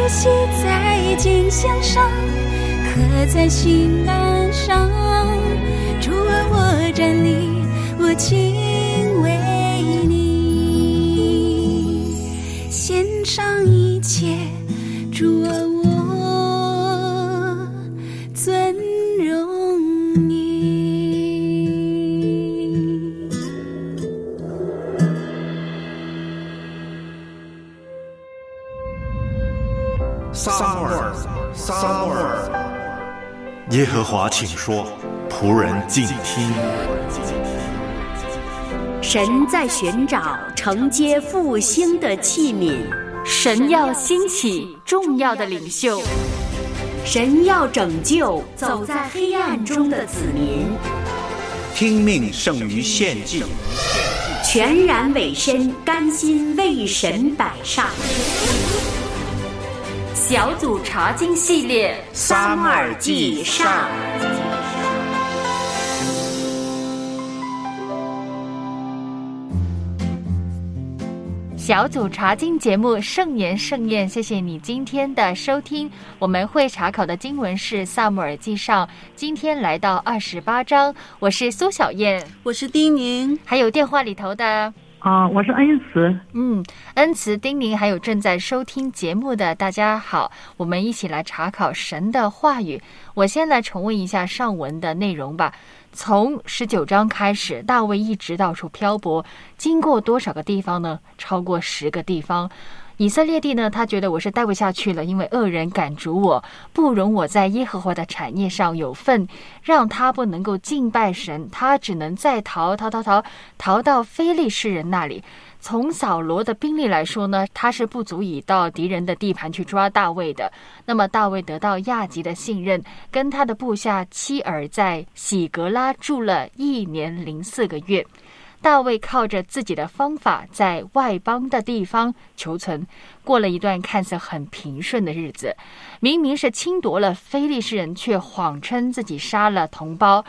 将你的话语写在金线上，刻在心栏上。主啊，我站立，我敬撒母耳，撒母耳，耶和华，请说，仆人静听。神在寻找承接复兴的器皿，神要兴起重要的领袖，神要拯救走在黑暗中的子民，听命胜于献祭，全然委身，甘心为神摆上。小组查经系列《撒母耳记上》。小组查经节目《盛言盛宴》，谢谢你今天的收听。我们会查考的经文是《萨姆尔记上》，今天来到二十八章。我是苏小燕，我是丁宁，还有电话里头的啊，我是恩慈。嗯，恩慈、丁宁，还有正在收听节目的大家好，我们一起来查考神的话语。我先来重温一下上文的内容吧。从十九章开始，大卫一直到处漂泊，经过多少个地方呢？超过十个地方。以色列地呢，他觉得我是待不下去了，因为恶人赶逐我，不容我在耶和华的产业上有份，让他不能够敬拜神，他只能再逃逃逃逃逃到非利士人那里。从扫罗的兵力来说呢，他是不足以到敌人的地盘去抓大卫的。那么大卫得到亚吉的信任，跟他的部下妻儿在喜格拉住了一年零四个月。大卫靠着自己的方法，在外邦的地方求存，过了一段看似很平顺的日子。明明是侵夺了非利士人，却谎称自己杀了同胞。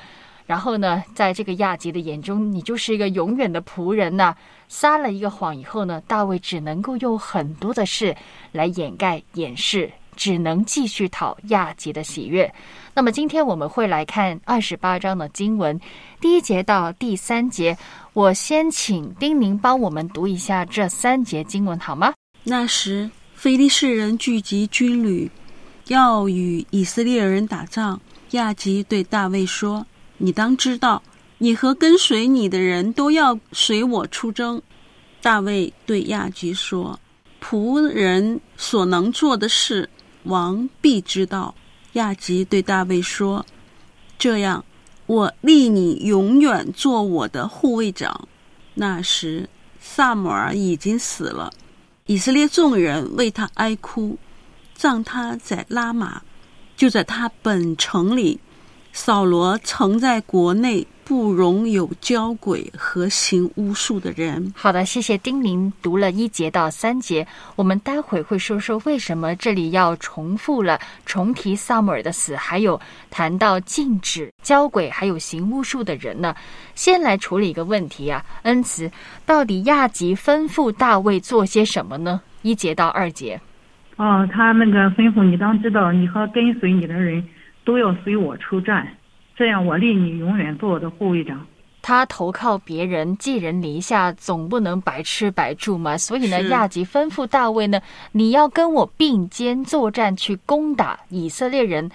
然后呢，在这个亚吉的眼中，你就是一个永远的仆人呐。撒了一个谎以后呢，大卫只能够用很多的事来掩盖、掩饰，只能继续讨亚吉的喜悦。那么今天我们会来看二十八章的经文，第一节到第三节。我先请丁宁帮我们读一下这三节经文好吗？那时，非利士人聚集军旅，要与以色列人打仗。亚吉对大卫说：“你当知道。”你和跟随你的人都要随我出征。大卫对亚吉说：“仆人所能做的事，王必知道。”亚吉对大卫说：“这样，我立你永远做我的护卫长。”那时，萨姆尔已经死了，以色列众人为他哀哭，葬他在拉玛，就在他本城里。扫罗曾在国内。不容有交鬼和行巫术的人。好的，谢谢丁宁读了一节到三节，我们待会会说说为什么这里要重复了重提萨姆尔的死，还有谈到禁止交鬼还有行巫术的人呢？先来处理一个问题啊，恩慈，到底亚吉吩咐大卫做些什么呢？一节到二节。哦，他那个吩咐你当知道，你和跟随你的人都要随我出战。这样，我立你永远做我的护卫长。他投靠别人，寄人篱下，总不能白吃白住嘛。所以呢，亚吉吩咐大卫呢，你要跟我并肩作战，去攻打以色列人。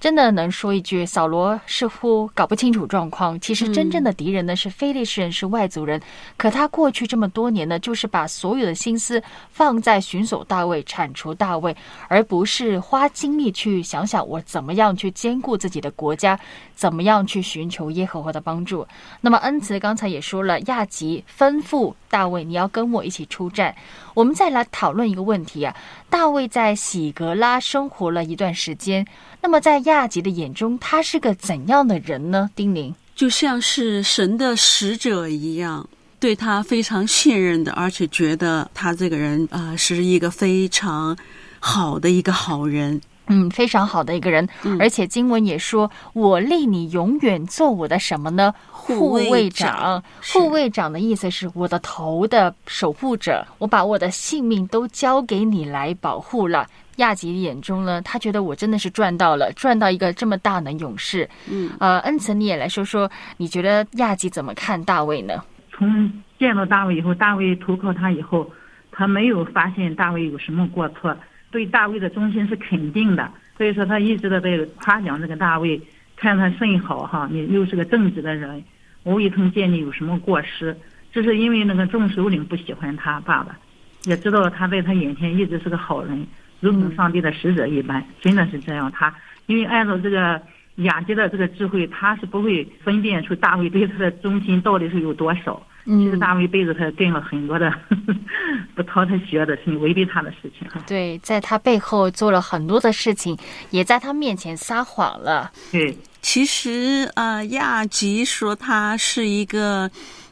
真的能说一句，扫罗似乎搞不清楚状况。其实真正的敌人呢是非利士人，是外族人。可他过去这么多年呢，就是把所有的心思放在寻索大卫、铲除大卫，而不是花精力去想想我怎么样去兼顾自己的国家，怎么样去寻求耶和华的帮助。那么恩慈刚才也说了，亚吉吩咐大卫，你要跟我一起出战。我们再来讨论一个问题啊，大卫在喜格拉生活了一段时间。那么，在亚杰的眼中，他是个怎样的人呢？丁宁就像是神的使者一样，对他非常信任的，而且觉得他这个人啊是一个非常好的一个好人，嗯，非常好的一个人。而且经文也说：“我立你永远做我的什么呢？护卫长。护卫长的意思是我的头的守护者，我把我的性命都交给你来保护了。”亚吉眼中呢，他觉得我真的是赚到了，赚到一个这么大能勇士。嗯，呃，恩慈，你也来说说，你觉得亚吉怎么看大卫呢？从见到大卫以后，大卫投靠他以后，他没有发现大卫有什么过错，对大卫的忠心是肯定的，所以说他一直的在夸奖这个大卫，看他甚好哈，你又是个正直的人，我未曾见你有什么过失，这是因为那个众首领不喜欢他爸爸，也知道他在他眼前一直是个好人。如同上帝的使者一般，真的是这样。他因为按照这个雅吉的这个智慧，他是不会分辨出大卫对他的忠心到底是有多少。其实大卫背着他干了很多的 不讨他喜悦的事情，违背他的事情。对，在他背后做了很多的事情，也在他面前撒谎了。对，其实呃，亚吉说他是一个。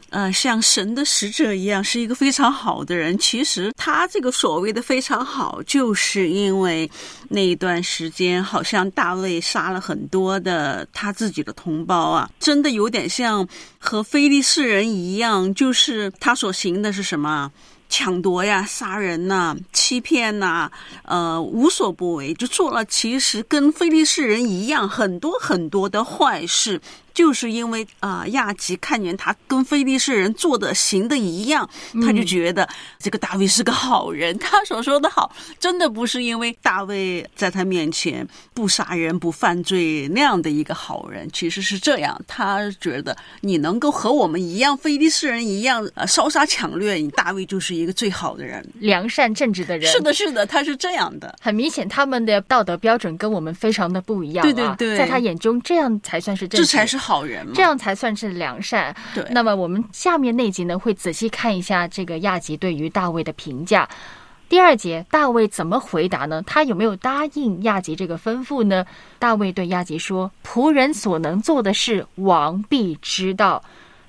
呃，像神的使者一样，是一个非常好的人。其实他这个所谓的非常好，就是因为那一段时间，好像大卫杀了很多的他自己的同胞啊，真的有点像和非利士人一样，就是他所行的是什么？抢夺呀，杀人呐，欺骗呐，呃，无所不为，就做了其实跟非利士人一样很多很多的坏事。就是因为啊，亚吉看见他跟非利士人做的行的一样，他就觉得这个大卫是个好人。他所说的好，真的不是因为大卫在他面前不杀人、不犯罪那样的一个好人，其实是这样。他觉得你能够和我们一样，非利士人一样，呃，烧杀抢掠，你大卫就是一个最好的人，良善正直的人。是的，是的，他是这样的。很明显，他们的道德标准跟我们非常的不一样。对对对，在他眼中，这样才算是这才是。好人，这样才算是良善。对，那么我们下面那集呢，会仔细看一下这个亚吉对于大卫的评价。第二节，大卫怎么回答呢？他有没有答应亚吉这个吩咐呢？大卫对亚吉说：“仆人所能做的事，王必知道。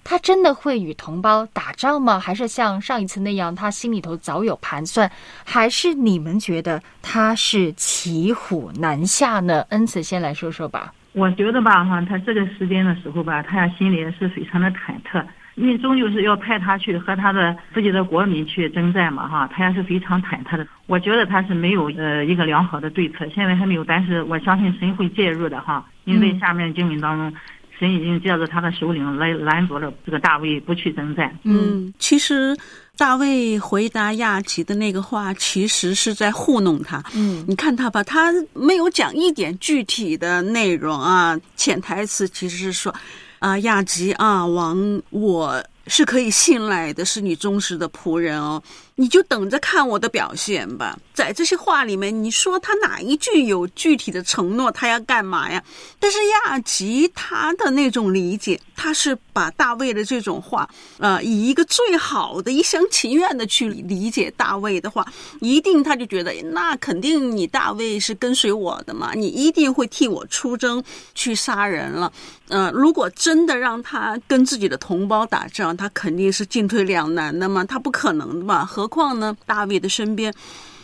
他真的会与同胞打仗吗？还是像上一次那样，他心里头早有盘算？还是你们觉得他是骑虎难下呢？”恩慈先来说说吧。我觉得吧，哈，他这个时间的时候吧，他心里是非常的忐忑，因为终究是要派他去和他的自己的国民去征战嘛，哈，他也是非常忐忑的。我觉得他是没有呃一个良好的对策，现在还没有，但是我相信神会介入的，哈，因为下面经文当中，神已经借着他的首领来拦阻了这个大卫不去征战。嗯，其实。大卫回答亚吉的那个话，其实是在糊弄他。嗯，你看他吧，他没有讲一点具体的内容啊，潜台词其实是说，啊，亚吉啊，王，我是可以信赖的，是你忠实的仆人哦。你就等着看我的表现吧。在这些话里面，你说他哪一句有具体的承诺？他要干嘛呀？但是亚吉他的那种理解，他是把大卫的这种话，呃，以一个最好的一厢情愿的去理解大卫的话，一定他就觉得，那肯定你大卫是跟随我的嘛，你一定会替我出征去杀人了。呃，如果真的让他跟自己的同胞打仗，他肯定是进退两难的嘛，他不可能的嘛，何。况呢？大卫的身边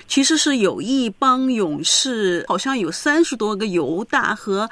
其实是有一帮勇士，好像有三十多个犹大和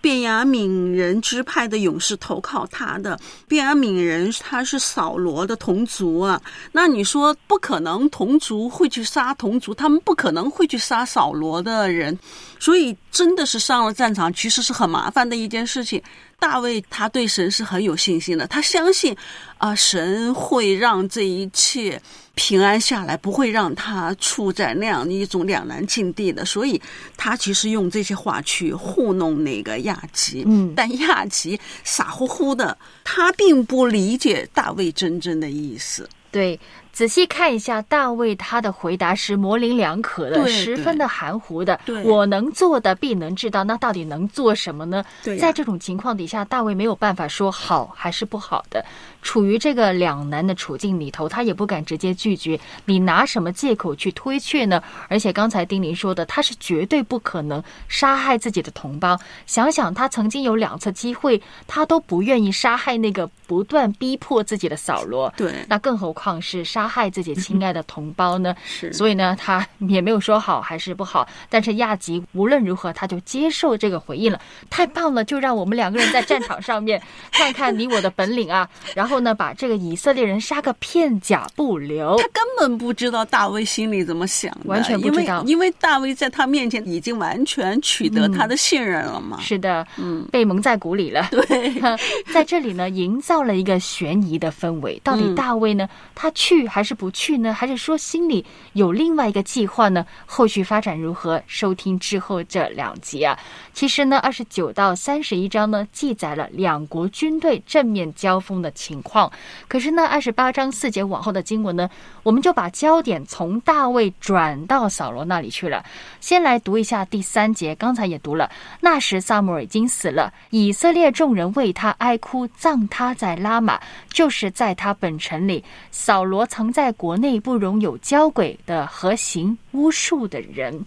便雅悯人支派的勇士投靠他的。便雅悯人他是扫罗的同族啊，那你说不可能同族会去杀同族，他们不可能会去杀扫罗的人，所以真的是上了战场，其实是很麻烦的一件事情。大卫他对神是很有信心的，他相信啊，神会让这一切平安下来，不会让他处在那样的一种两难境地的。所以，他其实用这些话去糊弄那个亚吉。嗯，但亚吉傻乎乎的，他并不理解大卫真正的意思。对。仔细看一下，大卫他的回答是模棱两可的，对十分的含糊的。我能做的必能知道，那到底能做什么呢？在这种情况底下，大卫没有办法说好还是不好的，处于这个两难的处境里头，他也不敢直接拒绝。你拿什么借口去推却呢？而且刚才丁玲说的，他是绝对不可能杀害自己的同胞。想想他曾经有两次机会，他都不愿意杀害那个不断逼迫自己的扫罗。对那更何况是杀害自己亲爱的同胞呢？是所以呢，他也没有说好还是不好。但是亚吉无论如何，他就接受这个回应了。太棒了，就让我们两个人在战场上面看看你我的本领啊！然后呢，把这个以色列人杀个片甲不留他。根本不知道大卫心里怎么想的，完全不知道因为因为大卫在他面前已经完全取得他的信任了嘛。是的，嗯，被蒙在鼓里了。对，在这里呢，营造了一个悬疑的氛围。到底嗯大卫呢，他去还是不去呢？还是说心里有另外一个计划呢？后续发展如何？收听之后这两集啊。其实呢，二十九到三十一章呢，记载了两国军队正面交锋的情况。可是呢，二十八章四节往后的经文呢，我们就把焦点从大卫转到扫罗那里去了。先来读一下第三节，刚才也读了。那时萨母尔已经死了，以色列众人为他哀哭，葬他在拉玛，就是在他本城里。扫罗曾在国内不容有交轨的和行巫术的人。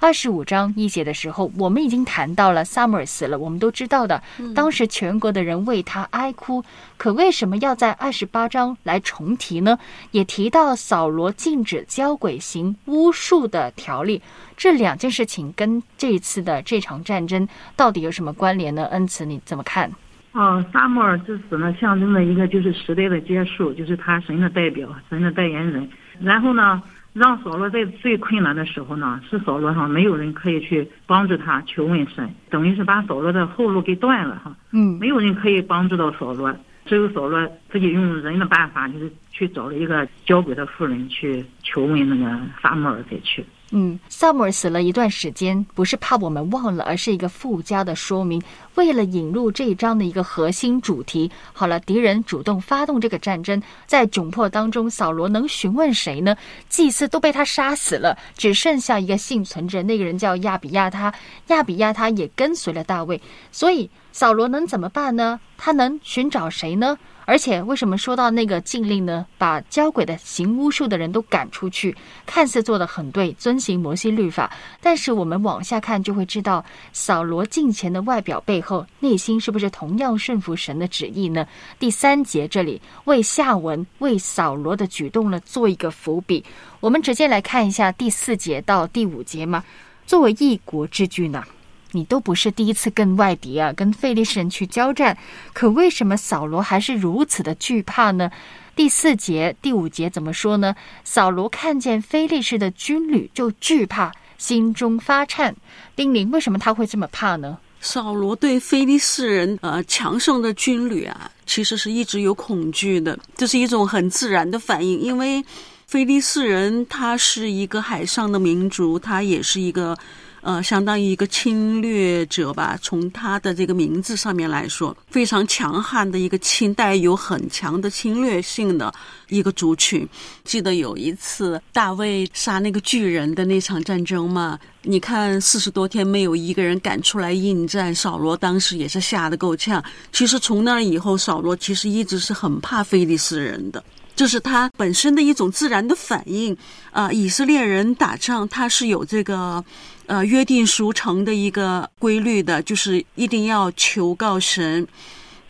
二十五章一节的时候，我们已经谈到了萨母尔死了，我们都知道的，当时全国的人为他哀哭。可为什么要在二十八章来重提呢？也提到扫罗禁止交鬼行巫术的条例，这两件事情跟这一次的这场战争到底有什么关联呢？恩慈，你怎么看？哦，撒母耳之死呢，象征了一个就是时代的结束，就是他神的代表，神的代言人。然后呢，让扫罗在最困难的时候呢，是扫罗哈没有人可以去帮助他求问神，等于是把扫罗的后路给断了哈，嗯没有人可以帮助到扫罗，只有扫罗自己用人的办法，就是去找了一个交鬼的妇人去求问那个撒母耳再去。嗯，萨姆尔死了一段时间，不是怕我们忘了，而是一个附加的说明。为了引入这一章的一个核心主题，好了，敌人主动发动这个战争，在窘迫当中，扫罗能询问谁呢？祭司都被他杀死了，只剩下一个幸存者，那个人叫亚比亚他。亚比亚他也跟随了大卫，所以扫罗能怎么办呢？他能寻找谁呢？而且为什么说到那个禁令呢？把交鬼的行巫术的人都赶出去，看似做得很对，遵行摩西律法。但是我们往下看就会知道，扫罗敬虔的外表背后，内心是不是同样顺服神的旨意呢？第三节这里为下文为扫罗的举动呢做一个伏笔。我们直接来看一下第四节到第五节嘛。作为一国之君呢、你都不是第一次跟外敌啊，跟非利士人去交战，可为什么扫罗还是如此的惧怕呢？第四节、第五节怎么说呢？扫罗看见菲利士的军旅就惧怕，心中发颤。丁玲，为什么他会这么怕呢？扫罗对菲利士人呃强盛的军旅啊，其实是一直有恐惧的，这是一种很自然的反应，因为菲利士人他是一个海上的民族，他也是一个呃相当于一个侵略者吧。从他的这个名字上面来说，非常强悍的一个侵，带有很强的侵略性的一个族群。记得有一次大卫杀那个巨人的那场战争嘛，你看四十多天没有一个人敢出来应战，扫罗当时也是吓得够呛。其实从那以后，扫罗其实一直是很怕非利士人的。这是他本身的一种自然的反应啊、以色列人打仗，他是有这个呃约定俗成的一个规律的，就是一定要求告神，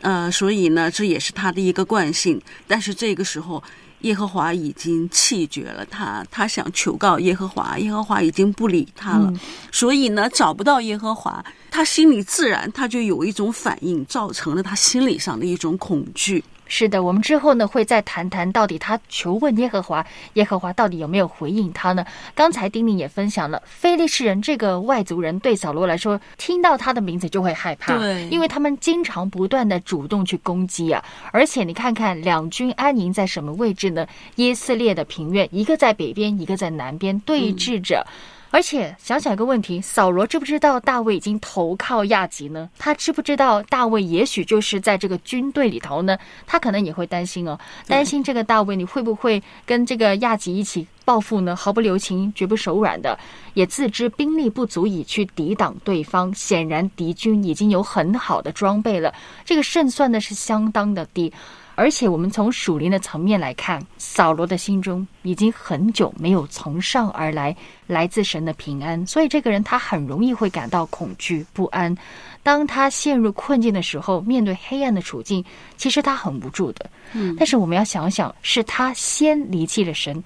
呃，所以呢，这也是他的一个惯性。但是这个时候，耶和华已经弃绝了他，他想求告耶和华，耶和华已经不理他了，所以呢，找不到耶和华，他心里自然他就有一种反应，造成了他心理上的一种恐惧。是的，我们之后呢会再谈谈到底他求问耶和华，耶和华到底有没有回应他呢？刚才丁丁也分享了，非利士人这个外族人对扫罗来说，听到他的名字就会害怕，对因为他们经常不断的主动去攻击啊。而且你看看两军安营在什么位置呢？耶斯列的平原，一个在北边，一个在南边对峙着。而且想想一个问题，扫罗知不知道大卫已经投靠亚吉呢？他知不知道大卫也许就是在这个军队里头呢？他可能也会担心哦，担心这个大卫你会不会跟这个亚吉一起报复呢？毫不留情，绝不手软的，也自知兵力不足以去抵挡对方。显然敌军已经有很好的装备了，这个胜算呢是相当的低。而且我们从属灵的层面来看，扫罗的心中已经很久没有从上而来来自神的平安，所以这个人他很容易会感到恐惧不安。当他陷入困境的时候，面对黑暗的处境，其实他很无助的。嗯但是我们要想想，是他先离弃了神，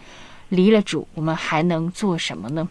离了主，我们还能做什么呢？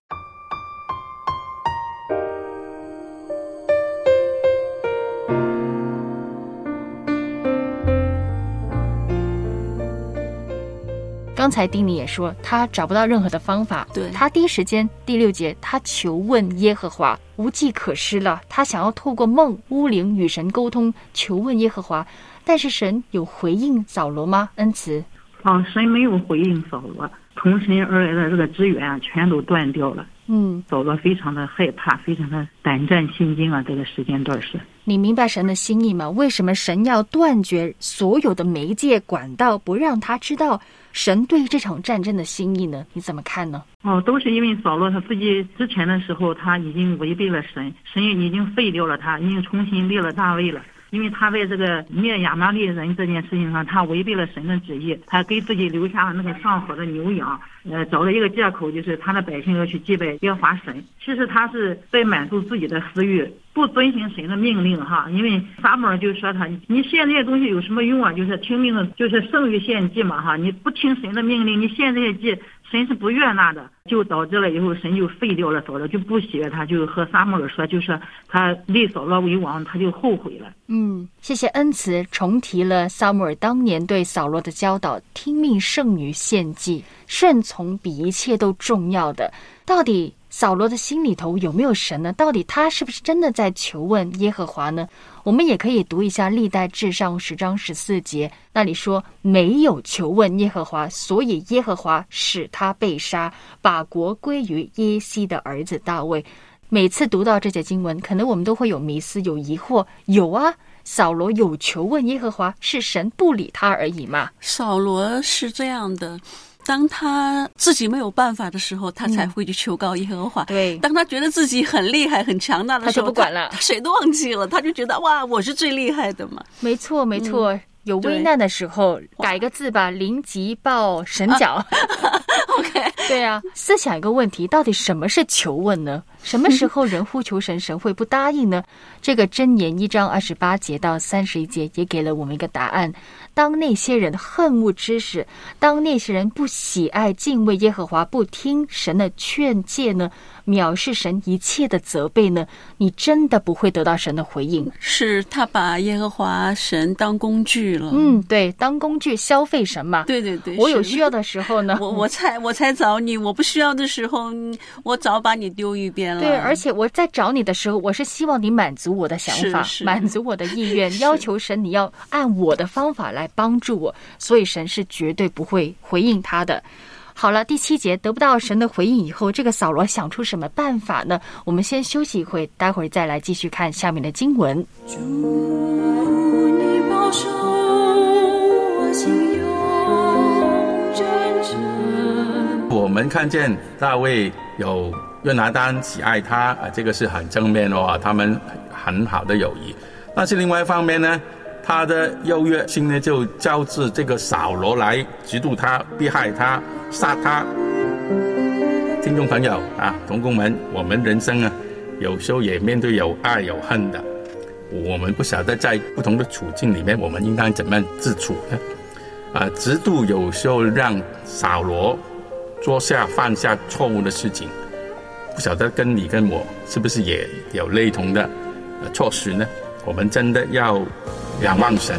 刚才丁尼也说，他找不到任何的方法。对他第一时间第六节，他求问耶和华，无计可施了。他想要透过梦、巫灵与神沟通，求问耶和华，但是神有回应扫罗吗？恩慈，啊，神没有回应扫罗，从神而来的这个支援啊，全都断掉了。嗯，扫罗非常的害怕，非常的胆战心惊啊！这个时间段是。你明白神的心意吗？为什么神要断绝所有的媒介管道，不让他知道神对这场战争的心意呢？你怎么看呢？哦，都是因为扫罗他自己之前的时候，他已经违背了神，神已经废掉了他，已经重新立了大卫了。因为他在这个灭亚玛力人这件事情上，他违背了神的旨意，他给自己留下了那个上好的牛羊，呃，找了一个借口，就是他的百姓要去祭拜耶和华神。其实他是在满足自己的私欲，不遵循神的命令哈。因为撒母尔就说他，你献这些东西有什么用啊？就是听命的，就是胜于献祭嘛哈。你不听神的命令，你献这些祭，神是不悦纳的，就导致了以后神就废掉了扫罗，就不喜悦他，就和撒母尔说，就说他立扫罗为王，他就后悔了。嗯，谢谢恩慈重提了撒母尔当年对扫罗的教导：听命胜于献祭，顺从比一切都重要的。到底扫罗的心里头有没有神呢？到底他是不是真的在求问耶和华呢？我们也可以读一下历代至上十章十四节，那里说没有求问耶和华，所以耶和华使他被杀，把国归于耶西的儿子大卫。每次读到这节经文，可能我们都会有迷思、有疑惑。有啊，扫罗有求问耶和华，是神不理他而已嘛。扫罗是这样的，当他自己没有办法的时候，他才会去求告耶和华。对当他觉得自己很厉害、很强大的时候，他就不管了他谁都忘记了，他就觉得哇，我是最厉害的嘛。没错，没错。有危难的时候，改个字吧，临急抱神脚。OK，对啊，思想一个问题，到底什么是求问呢？什么时候人呼求神，神会不答应呢？这个箴言一章二十八节到三十一节也给了我们一个答案。当那些人恨恶知识，当那些人不喜爱敬畏耶和华，不听神的劝诫呢，藐视神一切的责备呢，你真的不会得到神的回应。是他把耶和华神当工具了。嗯，对，当工具消费神嘛。对对对，我有需要的时候呢，我我才我才找你，我不需要的时候，嗯我早把你丢一边了。对，而且我在找你的时候，我是希望你满足我的想法，满足我的意愿，要求神你要按我的方法来帮助我，所以神是绝对不会回应他的。好了，第七节得不到神的回应以后，这个扫罗想出什么办法呢？我们先休息一会，待会儿再来继续看下面的经文。主，你保守我心有真诚。我们看见大卫有约拿丹喜爱他啊，这个是很正面哦，啊他们很好的友谊。但是另外一方面呢，他的优越性呢，就招致这个扫罗来嫉妒他、迫害他、杀他。听众朋友啊，同工们，我们人生啊，有时候也面对有爱有恨的，我们不晓得在不同的处境里面，我们应当怎么样自处呢？啊，直度有时候让扫罗做下犯下错误的事情。不晓得跟你跟我是不是也有类同的呃措施呢？我们真的要仰望神。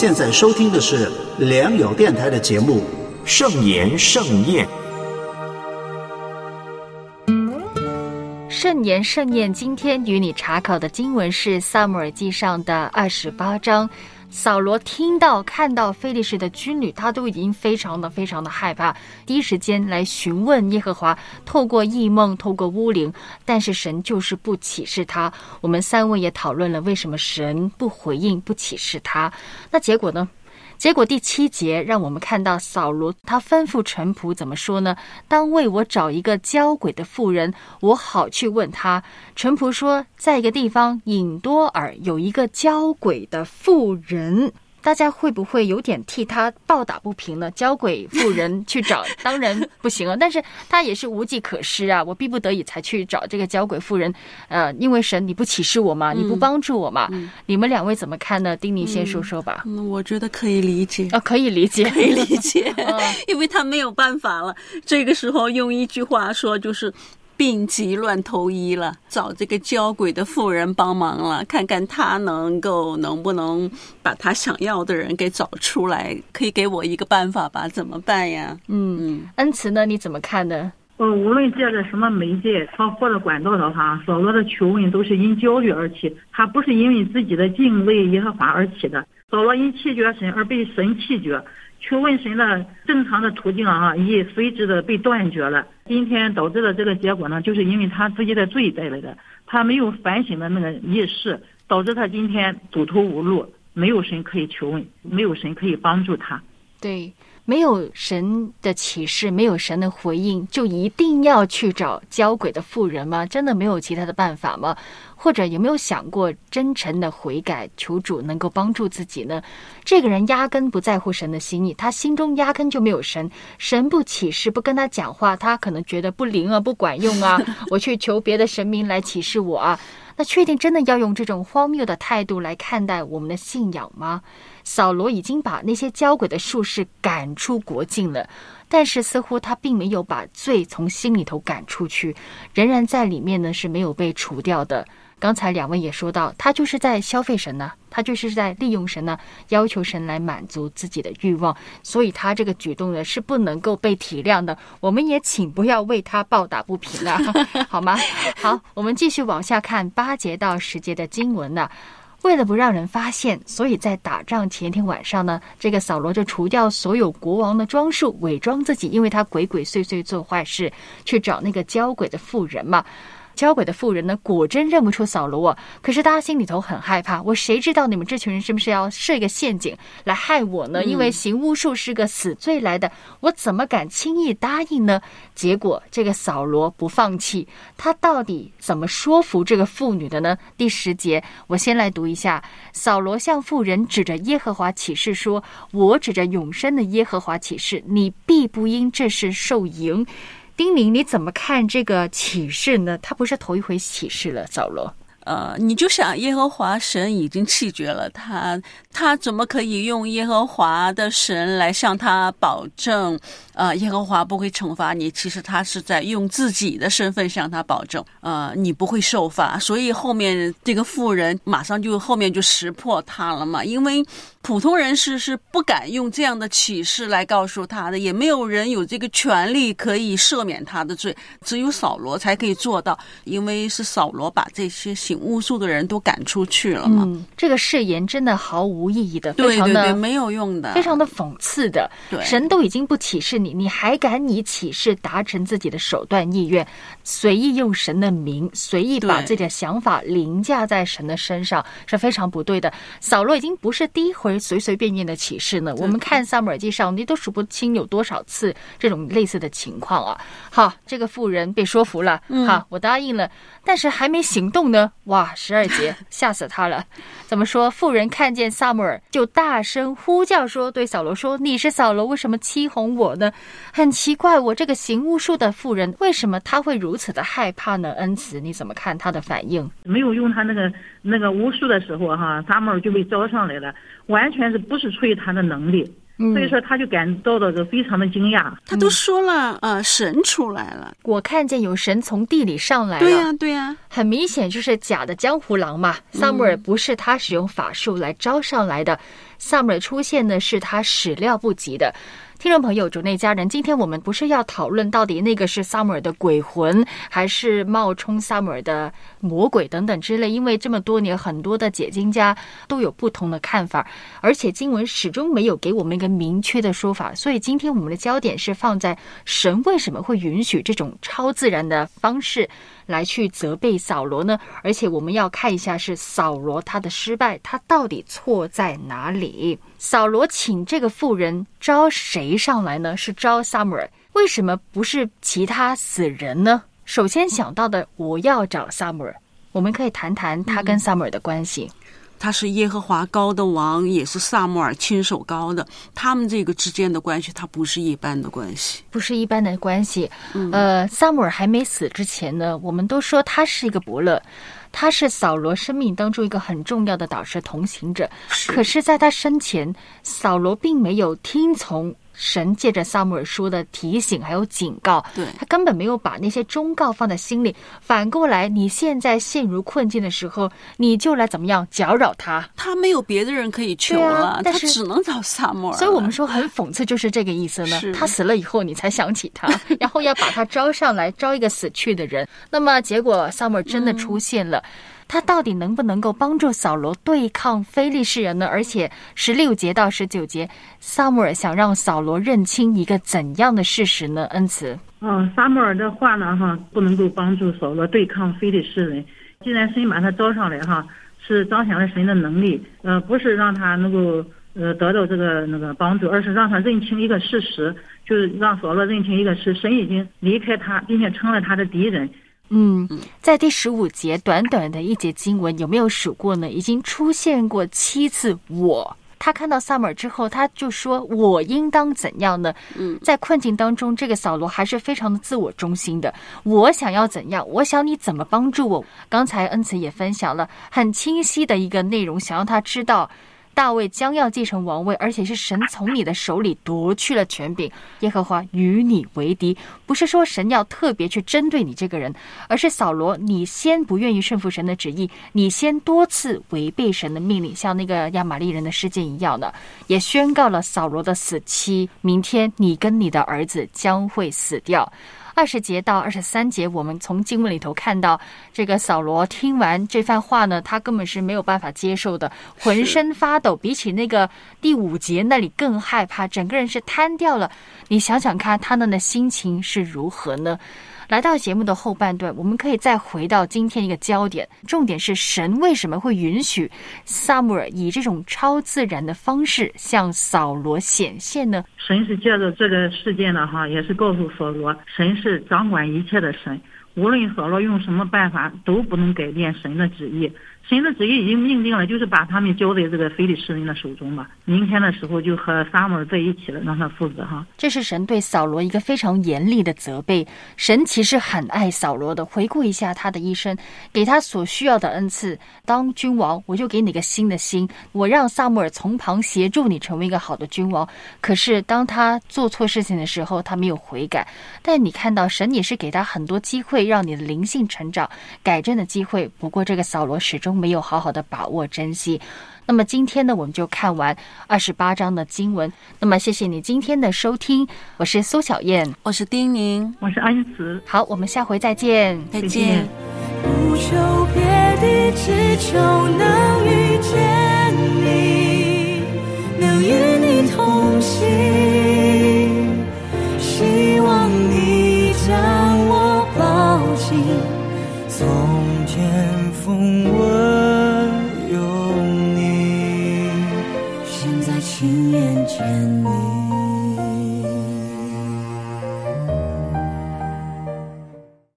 现在收听的是良友电台的节目《圣言盛宴》。圣言盛宴，今天与你查考的经文是《萨姆尔记上》的二十八章。扫罗听到、看到菲利士的军旅，他都已经非常的、非常的害怕，第一时间来询问耶和华，透过异梦、透过巫灵，但是神就是不启示他。我们三位也讨论了为什么神不回应、不启示他。那结果呢？结果第七节让我们看到扫罗，他吩咐臣仆怎么说呢？当为我找一个交鬼的妇人，我好去问他。臣仆说，在一个地方隐多尔有一个交鬼的妇人。大家会不会有点替他抱打不平呢？交鬼妇人去找，当然不行了。但是他也是无计可施啊，我逼不得已才去找这个交鬼妇人。呃，因为神你不启示我吗？你不帮助我吗？你们两位怎么看呢？丁宁先说说吧。嗯，我觉得可以理解啊，可以理解，可以理解，因为他没有办法了。这个时候用一句话说就是。病急乱投医了，找这个交鬼的妇人帮忙了，看看他能够能不能把他想要的人给找出来，可以给我一个办法吧？怎么办呀？嗯嗯，恩慈呢？你怎么看呢？呃，无论借着什么媒介，他或者管道的话，扫罗的求问都是因焦虑而起，他不是因为自己的敬畏耶和华而起的。扫罗因气绝神而被神气绝。求问神的正常的途径啊，已随之的被断绝了。今天导致的这个结果呢，就是因为他自己的罪带来的，他没有反省的那个意识，导致他今天走投无路，没有神可以求问，没有神可以帮助他。对。没有神的启示，没有神的回应，就一定要去找交鬼的妇人吗？真的没有其他的办法吗？或者有没有想过真诚的悔改，求主能够帮助自己呢？这个人压根不在乎神的心意，他心中压根就没有神，神不启示，不跟他讲话，他可能觉得不灵啊，不管用啊，我去求别的神明来启示我啊。那确定真的要用这种荒谬的态度来看待我们的信仰吗？扫罗已经把那些交鬼的术士赶出国境了，但是似乎他并没有把罪从心里头赶出去，仍然在里面呢是没有被除掉的。刚才两位也说到，他就是在消费神呢，他就是在利用神呢，要求神来满足自己的欲望，所以他这个举动呢是不能够被体谅的。我们也请不要为他抱打不平啊，好吗？好，我们继续往下看八节到十节的经文呢。为了不让人发现，所以在打仗前一天晚上呢，这个扫罗就除掉所有国王的装束，伪装自己，因为他鬼鬼祟祟做坏事，去找那个交鬼的妇人嘛。交鬼的妇人呢，果真认不出扫罗。可是大家心里头很害怕，我谁知道你们这群人是不是要设一个陷阱来害我呢？因为行巫术是个死罪来的，我怎么敢轻易答应呢？结果这个扫罗不放弃，他到底怎么说服这个妇女的呢？第十节，我先来读一下：扫罗向妇人指着耶和华起誓说：“我指着永生的耶和华起誓，你必不因这事受淫。”丁宁，你怎么看这个启示呢？他不是头一回启示了，扫罗。呃，你就想耶和华神已经弃绝了他，他怎么可以用耶和华的神来向他保证？呃，耶和华不会惩罚你。其实他是在用自己的身份向他保证，呃，你不会受罚。所以后面这个妇人马上就后面就识破他了嘛，因为。普通人士是不敢用这样的启示来告诉他的，也没有人有这个权利可以赦免他的罪，只有扫罗才可以做到，因为是扫罗把这些行巫术的人都赶出去了嘛。嗯，这个誓言真的毫无意义的，非对常的对对，没有用的，非常的讽刺的。对神都已经不启示你，你还敢以启示达成自己的手段意愿，随意用神的名，随意把自己的想法凌驾在神的身上，是非常不对的。扫罗已经不是第一回随随便便的启示呢。我们看撒母耳记上，你都数不清有多少次这种类似的情况啊。好，这个妇人被说服了，嗯好，我答应了，但是还没行动呢。哇，十二节 吓死他了。怎么说？妇人看见撒母耳，就大声呼叫说：“对扫罗说，你是扫罗，为什么欺哄我呢？”很奇怪，我这个行巫术的妇人，为什么他会如此的害怕呢？恩慈，你怎么看他的反应？没有用他那个那个巫术的时候哈，撒母耳就被招上来了，完全是不是出于他的能力，嗯所以说他就感到了个非常的惊讶。他都说了，呃，神出来了，我看见有神从地里上来了。对呀、对呀、很明显就是假的江湖郎嘛。萨姆尔不是他使用法术来招上来的，萨姆尔出现呢是他始料不及的。听众朋友、主内家人，今天我们不是要讨论到底那个是萨姆尔的鬼魂，还是冒充萨姆尔的魔鬼等等之类，因为这么多年很多的解经家都有不同的看法，而且经文始终没有给我们一个明确的说法，所以今天我们的焦点是放在神为什么会允许这种超自然的方式来去责备扫罗呢？而且我们要看一下是扫罗他的失败，他到底错在哪里？扫罗请这个妇人招谁上来呢？是招撒母耳，为什么不是其他死人呢？首先想到的，我要找撒母耳。我们可以谈谈他跟撒母耳的关系。他是耶和华高的王，也是萨母尔亲手高的，他们这个之间的关系，它不是一般的关系。不是一般的关系。呃，撒母耳还没死之前呢，我们都说他是一个伯乐，他是扫罗生命当中一个很重要的导师同行者。可是，在他生前，扫罗并没有听从。神借着撒母耳说的提醒还有警告，对他根本没有把那些忠告放在心里。反过来，你现在陷入困境的时候，你就来怎么样搅扰他？他没有别的人可以求了，他但是只能找萨母尔。所以我们说很讽刺，就是这个意思呢。他死了以后，你才想起他，然后要把他招上来，招一个死去的人。那么结果萨母尔真的出现了。他到底能不能够帮助扫罗对抗非利士人呢？而且十六节到十九节，萨母尔想让扫罗认清一个怎样的事实呢？恩慈，嗯，撒母耳的话呢，哈，不能够帮助扫罗对抗非利士人。既然神把他招上来，哈，是彰显了神的能力，呃，不是让他能够呃得到这个那个帮助，而是让他认清一个事实，就是让扫罗认清一个事，神已经离开他，并且成了他的敌人。嗯，在第十五节短短的一节经文，有没有数过呢？已经出现过七次我。他看到 Summer 之后，他就说：“我应当怎样呢？”嗯，在困境当中，这个扫罗还是非常的自我中心的。我想要怎样？我想你怎么帮助我？刚才恩慈也分享了很清晰的一个内容，想让他知道。大卫将要继承王位，而且是神从你的手里夺去了权柄。耶和华与你为敌，不是说神要特别去针对你这个人，而是扫罗，你先不愿意顺服神的旨意，你先多次违背神的命令，像那个亚玛利人的事件一样的，也宣告了扫罗的死期。明天你跟你的儿子将会死掉。二十节到二十三节，我们从经文里头看到，这个扫罗听完这番话呢，他根本是没有办法接受的，浑身发抖，比起那个第五节那里更害怕，整个人是瘫掉了。你想想看，他们的心情是如何呢？来到节目的后半段，我们可以再回到今天一个焦点，重点是神为什么会允许萨姆尔以这种超自然的方式向扫罗显现呢？神是借着这个事件呢，哈，也是告诉扫罗，神是掌管一切的神，无论扫罗用什么办法，都不能改变神的旨意。神的旨意已经命定了，就是把他们交在这个非利士人的手中嘛。明天的时候就和撒母耳在一起了，让他负责哈。这是神对扫罗一个非常严厉的责备。神其实很爱扫罗的。回顾一下他的一生，给他所需要的恩赐，当君王，我就给你个新的心，我让萨母尔从旁协助你成为一个好的君王。可是当他做错事情的时候，他没有悔改。但你看到神也是给他很多机会，让你的灵性成长、改正的机会。不过这个扫罗始终没有好好的把握珍惜。那么今天呢，我们就看完二十八章的经文。那么谢谢你今天的收听，我是苏小燕，我是丁宁，我是安慈。好，我们下回再见，再见。不求别的，只求能遇见你，能与你同行。希望你将